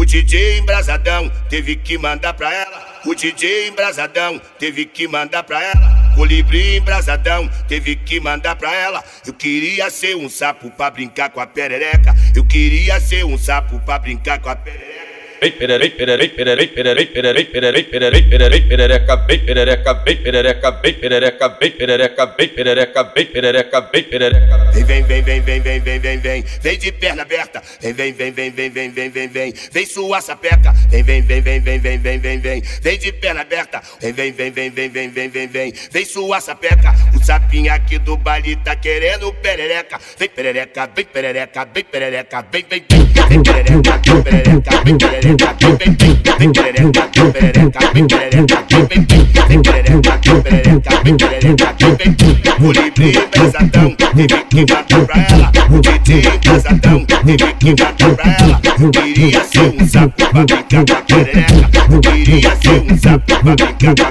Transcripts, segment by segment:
O DJ embrasadão teve que mandar pra ela. O DJ embrasadão teve que mandar pra ela. Colibri embrasadão teve que mandar pra ela. Eu queria ser um sapo pra brincar com a perereca. Eu queria ser um sapo pra brincar com a perereca. Bem pererei, pererei, pererei, pererei, pererei, pererei, pererei, pererei, perereca, bem perereca, bem perereca, bem perereca, bem perereca, bem perereca, bem perereca, bem perereca. Vem, vem, vem, vem, vem, vem, vem, vem, vem, vem de perna aberta. Vem, vem, vem, vem, vem, vem, vem, vem, vem, vem sua sapeca. Vem, vem, vem, vem, vem, vem, vem, vem, vem, vem de perna aberta. Vem, vem, vem, vem, vem, vem, vem, vem, vem, vem sua sapeca. O sapinho aqui do baile tá querendo perereca. Vem perereca, vem perereca, vem perereca, vem, vem, vem, vem perereca, vem perereca, vem perereca, vem, vem, vem. Vem perereca, vem perereca, vem perereca, vem, vem, vem. Vem perereca, vem perereca, vem perereca, vem, vem, vem. O livre pesadão, que cantar pra ela. O DJ pesadão, que cantar pra ela. Eu queria ser um sapo pra brincar com a perereca. Eu queria ser um sapo pra brincar com a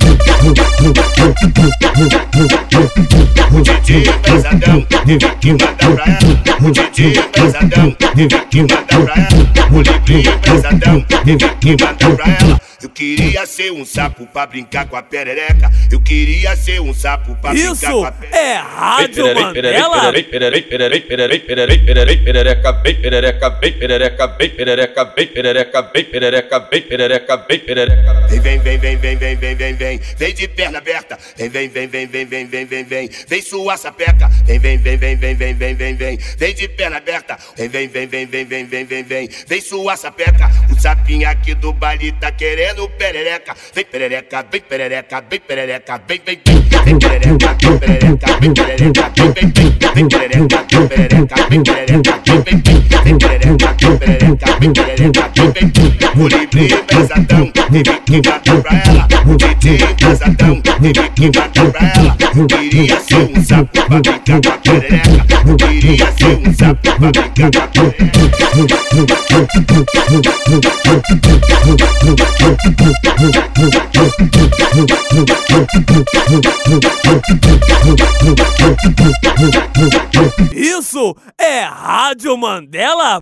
O DJ pesadão, teve que mandar pra ela. DJ pesadão, teve que mandar pra ela. O livre pesadão, teve que mandar pra ela. Eu queria ser um sapo pra brincar com a perereca. Eu queria ser um sapo pra brincar Isso com a perereca. é Rádio Mandela. pererei, pererei, pererei, pererei, pererei, pererei, perereca, bem perereca, bem perereca, bem perereca, bem perereca, bem perereca, bem perereca, bem perereca. Vem, vem, vem, vem, vem, vem, vem, vem, vem, vem de perna aberta. Vem, vem, vem, vem, vem, vem, vem, vem, vem, vem sua sapeca. Vem, vem, vem, vem, vem, vem, vem, vem, vem, vem de perna aberta. Vem, vem, vem, vem, vem, vem, vem, vem, vem, vem sua sapeca. O sapinho aqui do baile tá querendo perereca. Vem perereca, vem perereca, vem perereca, vem, vem, vem. Vem perereca, vem perereca, vem perereca, vem, vem, vem. Vem perereca, vem perereca, vem perereca, vem, vem, vem. Vem perereca, vem perereca, vem perereca, vem, vem, vem. O livre pesadão, teve que cantar pra ela. O DJ pesadão, teve que cantar pra ela. Eu queria ser um sapo pra brincar com a perereca. Eu queria ser um sapo pra brincar com a Isso é Rádio Mandela